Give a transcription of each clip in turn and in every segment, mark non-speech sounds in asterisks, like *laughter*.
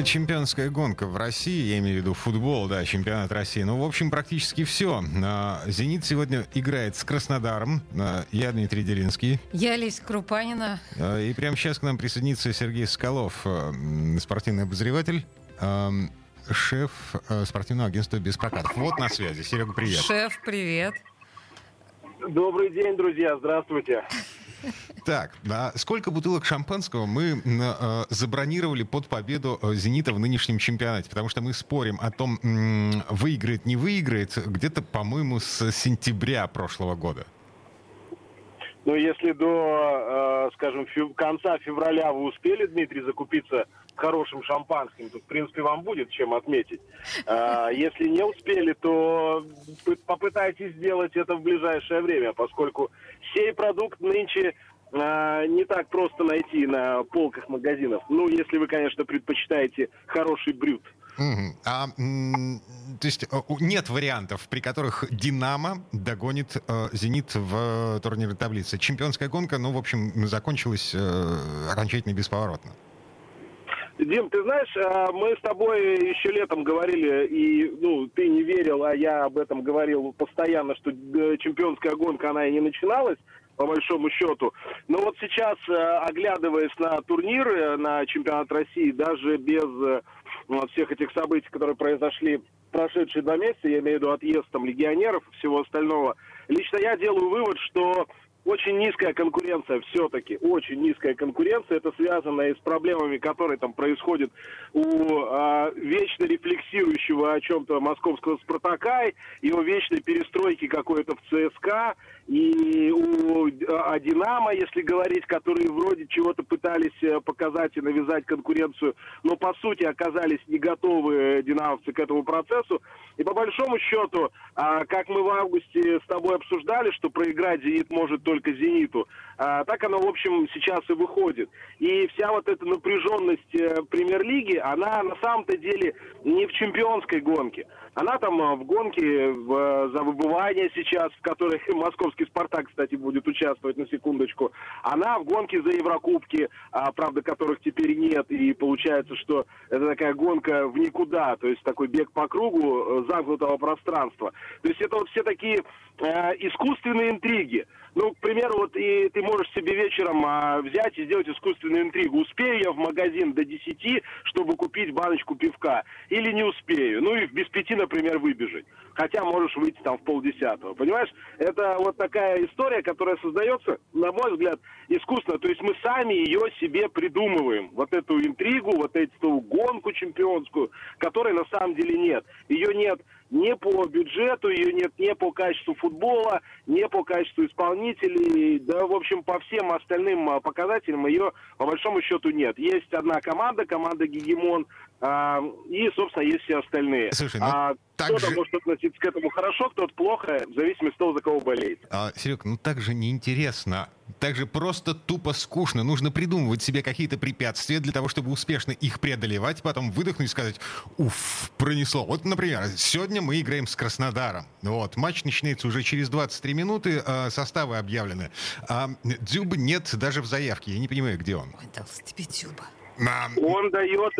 Чемпионская гонка в России, я имею в виду футбол, да, чемпионат России. Ну, в общем, практически все. А, «Зенит» сегодня играет с Краснодаром. А, я Дмитрий Делинский. Я Лесь Крупанина. А, и прямо сейчас к нам присоединится Сергей Скалов, спортивный обозреватель шеф спортивного агентства «Без прокатов». Вот на связи. Серега, привет. Шеф, привет. Добрый день, друзья. Здравствуйте. Так, а сколько бутылок шампанского мы э, забронировали под победу э, «Зенита» в нынешнем чемпионате? Потому что мы спорим о том, выиграет, не выиграет, где-то, по-моему, с сентября прошлого года. Ну, если до, э, скажем, конца февраля вы успели, Дмитрий, закупиться хорошим шампанским, то, в принципе, вам будет чем отметить. А, если не успели, то попытайтесь сделать это в ближайшее время, поскольку сей продукт нынче а, не так просто найти на полках магазинов. Ну, если вы, конечно, предпочитаете хороший брют. А, то есть нет вариантов, при которых «Динамо» догонит э, «Зенит» в турнирной таблице. Чемпионская гонка, ну, в общем, закончилась э, окончательно бесповоротно. Дим, ты знаешь, а, мы с тобой еще летом говорили, и ну, ты не верил, а я об этом говорил постоянно, что э, чемпионская гонка, она и не начиналась по большому счету. Но вот сейчас, э, оглядываясь на турниры, на чемпионат России, даже без э, ну, всех этих событий, которые произошли прошедшие два месяца, я имею в виду отъезд там легионеров и всего остального, лично я делаю вывод, что очень низкая конкуренция все-таки, очень низкая конкуренция. Это связано и с проблемами, которые там происходят у а, вечно рефлексирующего о чем-то московского Спартака, его вечной перестройки какой-то в ЦСКА, и у а, Динамо, если говорить, которые вроде чего-то пытались э, показать и навязать конкуренцию, но по сути оказались не готовы э, динамовцы к этому процессу. И по большому счету, а, как мы в августе с тобой обсуждали, что проиграть «Зенит» может только «Зениту», а, так оно, в общем, сейчас и выходит. И вся вот эта напряженность э, премьер-лиги, она на самом-то деле не в чемпионской гонке. Она там э, в гонке в, за выбывание сейчас, в которой *laughs* московский «Спартак», кстати, будет участвовать на секундочку. Она в гонке за Еврокубки, а, правда, которых теперь нет. И получается, что это такая гонка в никуда, то есть такой бег по кругу э, замкнутого пространства. То есть это вот все такие э, искусственные интриги. Ну, к примеру, вот и ты можешь себе вечером а, взять и сделать искусственную интригу. Успею я в магазин до 10, чтобы купить баночку пивка, или не успею? Ну и без пяти, например, выбежать. Хотя можешь выйти там в полдесятого. Понимаешь? Это вот такая история, которая создается, на мой взгляд, искусственно. То есть мы сами ее себе придумываем. Вот эту интригу, вот эту гонку чемпионскую, которой на самом деле нет. Ее нет не по бюджету, ее нет не по качеству футбола, не по качеству исполнителей, да, в общем, по всем остальным а, показателям ее, по большому счету, нет. Есть одна команда, команда Гегемон, а, и, собственно, есть все остальные. Слушай, ну, а так кто-то же... может относиться к этому хорошо, кто-то плохо, в зависимости от того, за кого болеет. А, Серег, ну так же неинтересно. Так же просто тупо скучно. Нужно придумывать себе какие-то препятствия для того, чтобы успешно их преодолевать, потом выдохнуть и сказать, уф, пронесло. Вот, например, сегодня мы играем с Краснодаром. Вот, матч начинается уже через 23 минуты, а, составы объявлены. А Дзюба нет даже в заявке. Я не понимаю, где он. Ой, дал тебе Дзюба. А, Он дает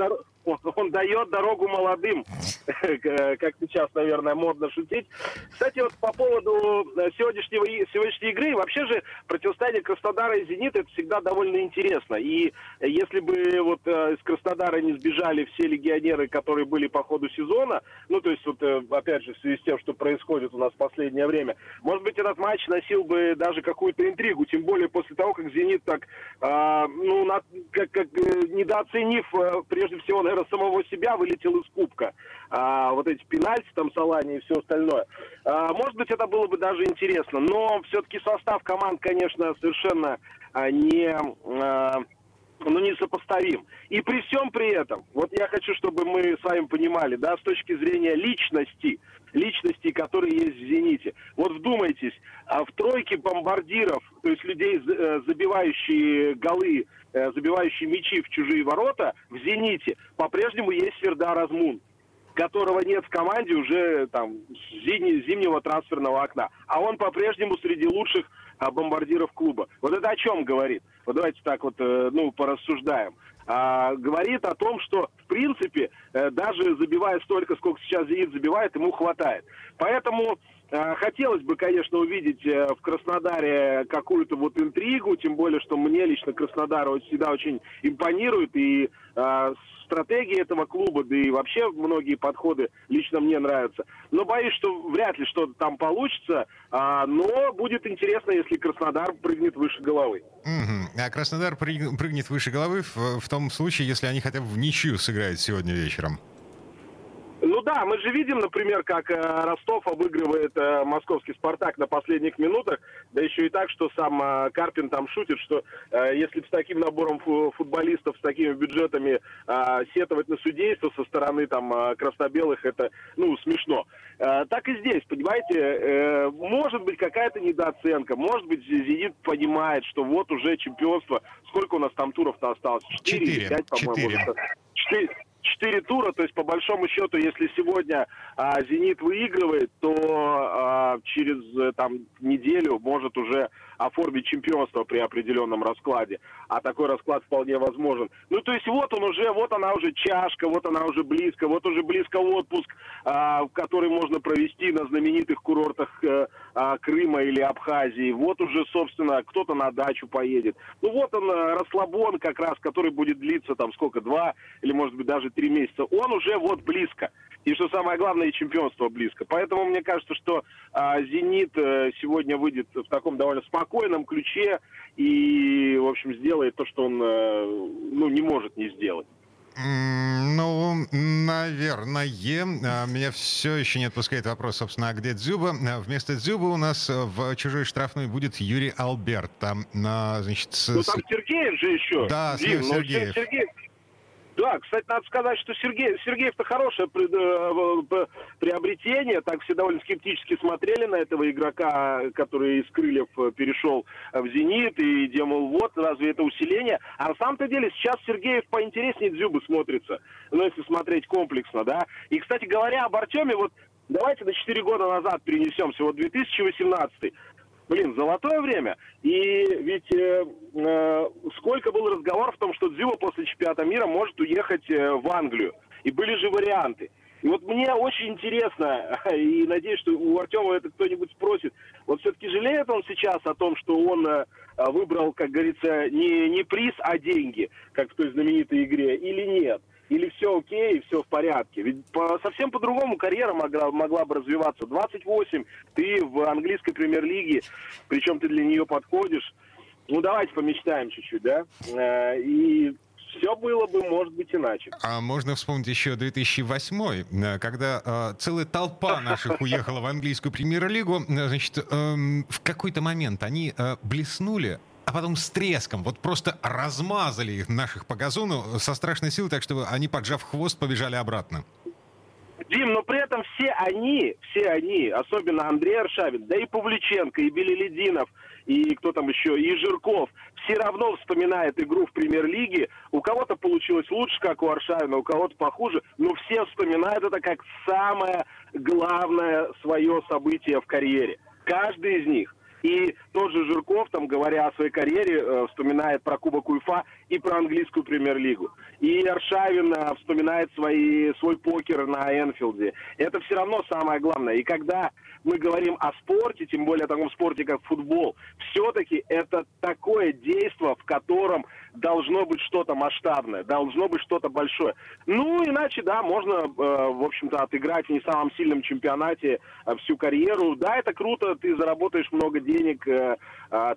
он, он дает дорогу молодым, *laughs* как сейчас, наверное, модно шутить. Кстати, вот по поводу э, сегодняшнего, сегодняшней игры, вообще же противостояние Краснодара и Зенита это всегда довольно интересно. И если бы вот э, из Краснодара не сбежали все легионеры, которые были по ходу сезона, ну, то есть, вот, э, опять же, в связи с тем, что происходит у нас в последнее время, может быть, этот матч носил бы даже какую-то интригу, тем более после того, как Зенит так, э, ну, как, как недооценив, прежде всего, наверное, самого себя вылетел из кубка. А, вот эти пенальти, там, Салани и все остальное. А, может быть, это было бы даже интересно. Но все-таки состав команд, конечно, совершенно а, не... А, но несопоставим. И при всем при этом, вот я хочу, чтобы мы с вами понимали, да, с точки зрения личности, личности, которые есть в «Зените». Вот вдумайтесь, а в тройке бомбардиров, то есть людей, э, забивающие голы, э, забивающие мячи в чужие ворота, в «Зените» по-прежнему есть Свердар Азмун которого нет в команде уже там с зимнего трансферного окна. А он по-прежнему среди лучших а, бомбардиров клуба. Вот это о чем говорит? Вот давайте так вот, э, ну, порассуждаем. А, говорит о том, что, в принципе, э, даже забивая столько, сколько сейчас «Зенит» забивает, ему хватает. Поэтому Хотелось бы, конечно, увидеть в Краснодаре какую-то вот интригу, тем более, что мне лично Краснодар всегда очень импонирует, и стратегии этого клуба, да и вообще многие подходы лично мне нравятся. Но боюсь, что вряд ли что-то там получится, а, но будет интересно, если Краснодар прыгнет выше головы. Угу. А Краснодар прыгнет выше головы в, в том случае, если они хотя бы в ничью сыграют сегодня вечером. Ну да, мы же видим, например, как э, Ростов обыгрывает э, московский «Спартак» на последних минутах, да еще и так, что сам э, Карпин там шутит, что если с таким набором футболистов, с такими бюджетами сетовать на судейство со стороны там краснобелых, это, ну, смешно. Так и здесь, понимаете, может быть какая-то недооценка, может быть «Зенит» понимает, что вот уже чемпионство, сколько у нас там туров-то осталось? Четыре, пять, по-моему. Четыре четыре тура, то есть по большому счету, если сегодня а, Зенит выигрывает, то а, через э, там неделю может уже оформить чемпионство при определенном раскладе. А такой расклад вполне возможен. Ну, то есть вот он уже, вот она уже чашка, вот она уже близко, вот уже близко отпуск, а, который можно провести на знаменитых курортах а, а, Крыма или Абхазии. Вот уже, собственно, кто-то на дачу поедет. Ну, вот он, э, расслабон как раз, который будет длиться там сколько, два или, может быть, даже три месяца. Он уже вот близко. И что самое главное, и чемпионство близко. Поэтому мне кажется, что а, «Зенит» э, сегодня выйдет в таком довольно спокойном ключе и, в общем, сделает то, что он э, ну, не может не сделать. Ну, наверное. А, меня все еще не отпускает вопрос, собственно, а где Дзюба? А, вместо Дзюба у нас в чужой штрафной будет Юрий Алберт. Там, значит... Ну, там Сергеев же еще. Да, Дим, ну, Сергеев. Сергеев. Да, кстати, надо сказать, что Сергей, Сергеев-то хорошее э, приобретение. Так все довольно скептически смотрели на этого игрока, который из Крыльев э, перешел в «Зенит», и демал, вот, разве это усиление? А на самом-то деле сейчас Сергеев поинтереснее Дзюбы смотрится, ну, если смотреть комплексно, да. И, кстати говоря, об Артеме, вот давайте на 4 года назад перенесемся, вот 2018 блин, золотое время. И ведь э, э, сколько было разговоров о том, что Дзюба после чемпионата мира может уехать э, в Англию. И были же варианты. И вот мне очень интересно, *laughs* и надеюсь, что у Артема это кто-нибудь спросит, вот все-таки жалеет он сейчас о том, что он э, выбрал, как говорится, не, не приз, а деньги, как в той знаменитой игре, или нет? Или все окей, все в порядке. Ведь по, совсем по-другому карьера могла, могла бы развиваться. 28, ты в английской премьер-лиге, причем ты для нее подходишь. Ну, давайте помечтаем чуть-чуть, да? Э, и все было бы, может быть, иначе. А можно вспомнить еще 2008, э, когда э, целая толпа наших уехала в английскую премьер-лигу. Значит, э, в какой-то момент они э, блеснули, а потом с треском, вот просто размазали их наших по газону со страшной силой, так что они, поджав хвост, побежали обратно. Дим, но при этом все они, все они, особенно Андрей Аршавин, да и Павличенко, и Белелединов, и кто там еще, и Жирков, все равно вспоминают игру в премьер-лиге. У кого-то получилось лучше, как у Аршавина, у кого-то похуже, но все вспоминают это как самое главное свое событие в карьере. Каждый из них. И тот же Жирков, там, говоря о своей карьере, э, вспоминает про Кубок УЕФА и про английскую премьер-лигу. И Аршавин э, вспоминает свои, свой покер на Энфилде. Это все равно самое главное. И когда мы говорим о спорте, тем более о таком спорте, как футбол, все-таки это такое действие, в котором должно быть что-то масштабное, должно быть что-то большое. Ну, иначе, да, можно, э, в общем-то, отыграть в не самом сильном чемпионате э, всю карьеру. Да, это круто, ты заработаешь много денег, э,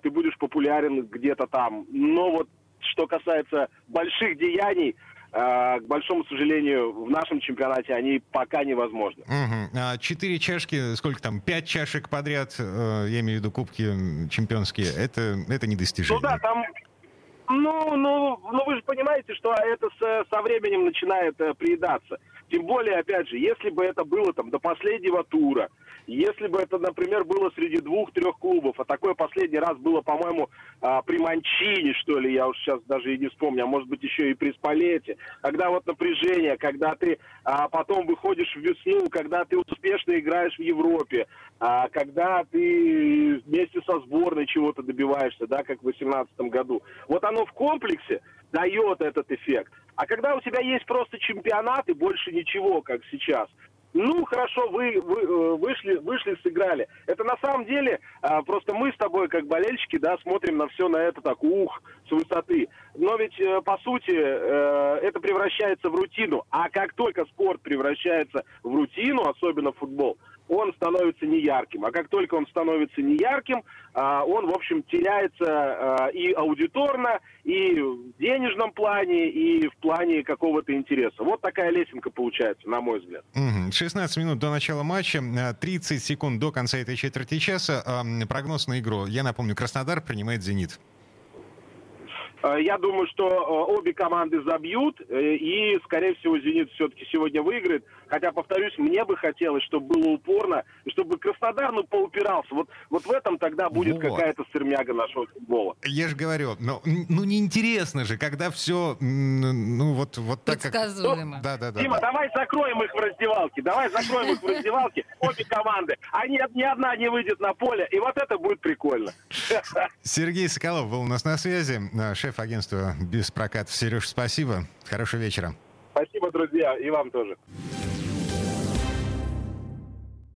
ты будешь популярен где-то там. Но вот что касается больших деяний, а, к большому сожалению, в нашем чемпионате они пока невозможны. Угу. Четыре чашки, сколько там, пять чашек подряд, э, я имею в виду кубки чемпионские, это, это недостижимо. Ну да, там, Ну, ну, ну вы же понимаете, что это с, со временем начинает э, приедаться. Тем более, опять же, если бы это было там до последнего тура, если бы это, например, было среди двух-трех клубов, а такое последний раз было, по-моему, а, при Манчине, что ли, я уж сейчас даже и не вспомню, а может быть еще и при Спалете, когда вот напряжение, когда ты а, потом выходишь в весну, когда ты успешно играешь в Европе, а, когда ты вместе со сборной чего-то добиваешься, да, как в 2018 году. Вот оно в комплексе дает этот эффект. А когда у тебя есть просто чемпионат и больше ничего, как сейчас, ну, хорошо, вы, вы э, вышли, вышли, сыграли. Это на самом деле а, просто мы с тобой, как болельщики, да, смотрим на все на это так, ух, с высоты. Но ведь, э, по сути, э, это превращается в рутину. А как только спорт превращается в рутину, особенно футбол, он становится неярким. А как только он становится неярким, а, он, в общем, теряется а, и аудиторно, и в денежном плане, и в плане какого-то интереса. Вот такая лесенка получается, на мой взгляд. 16 минут до начала матча, 30 секунд до конца этой четверти часа. Прогноз на игру. Я напомню, Краснодар принимает «Зенит». Я думаю, что обе команды забьют, э, и, скорее всего, «Зенит» все-таки сегодня выиграет. Хотя, повторюсь, мне бы хотелось, чтобы было упорно, и чтобы Краснодар, ну, поупирался. Вот, вот в этом тогда будет вот. какая-то стермяга нашего футбола. Я же говорю, ну, ну неинтересно же, когда все, ну, вот, вот так как... Ну, да, да, да. Дима, да. давай закроем их в раздевалке, давай закроем их в раздевалке, обе команды. Они, ни одна не выйдет на поле, и вот это будет прикольно. Сергей Соколов был у нас на связи, шеф агентства «Без проката». Сереж, спасибо. Хорошего вечера. Спасибо, друзья, и вам тоже.